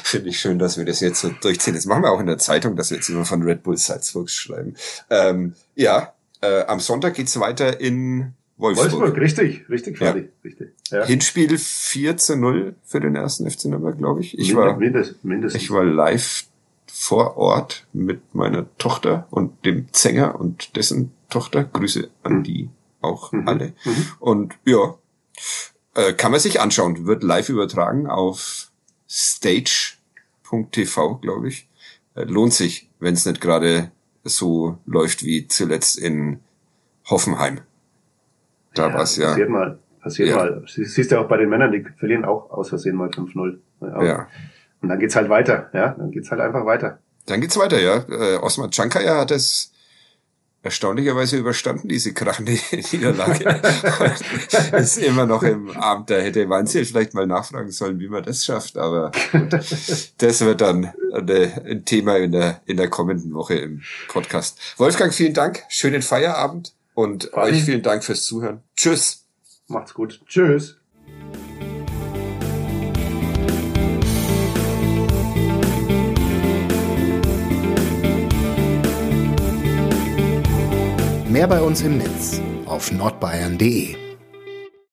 Finde ich schön, dass wir das jetzt so durchziehen. Das machen wir auch in der Zeitung, dass wir jetzt immer von Red Bull Salzburg schreiben. Ähm, ja, äh, am Sonntag geht's weiter in Wolfsburg. Wolfsburg, richtig, richtig, ja. richtig. Ja. Hinspiel 4 zu 0 für den ersten FC Nürnberg, glaube ich. Ich war, mindest, mindestens. ich war live vor Ort mit meiner Tochter und dem Sänger und dessen Tochter. Grüße an mhm. die auch mhm. alle. Mhm. Und ja, äh, kann man sich anschauen. Wird live übertragen auf stage.tv, glaube ich. Äh, lohnt sich, wenn es nicht gerade so läuft wie zuletzt in Hoffenheim. Da ja, war's ja. Passiert mal. Passiert ja. mal. Siehst du ja auch bei den Männern, die verlieren auch aus Versehen mal 5-0. Ja. Und dann geht's halt weiter, ja. Dann geht's halt einfach weiter. Dann geht's weiter, ja. Äh, Osman Chankaya hat es erstaunlicherweise überstanden, diese krachende [LAUGHS] Niederlage. [LAUGHS] ist immer noch im Abend. Da hätte Wanzel vielleicht mal nachfragen sollen, wie man das schafft. Aber gut, das wird dann ein Thema in der, in der kommenden Woche im Podcast. Wolfgang, vielen Dank. Schönen Feierabend und Bye. euch vielen Dank fürs Zuhören. Tschüss. Macht's gut. Tschüss. Mehr bei uns im Netz auf nordbayern.de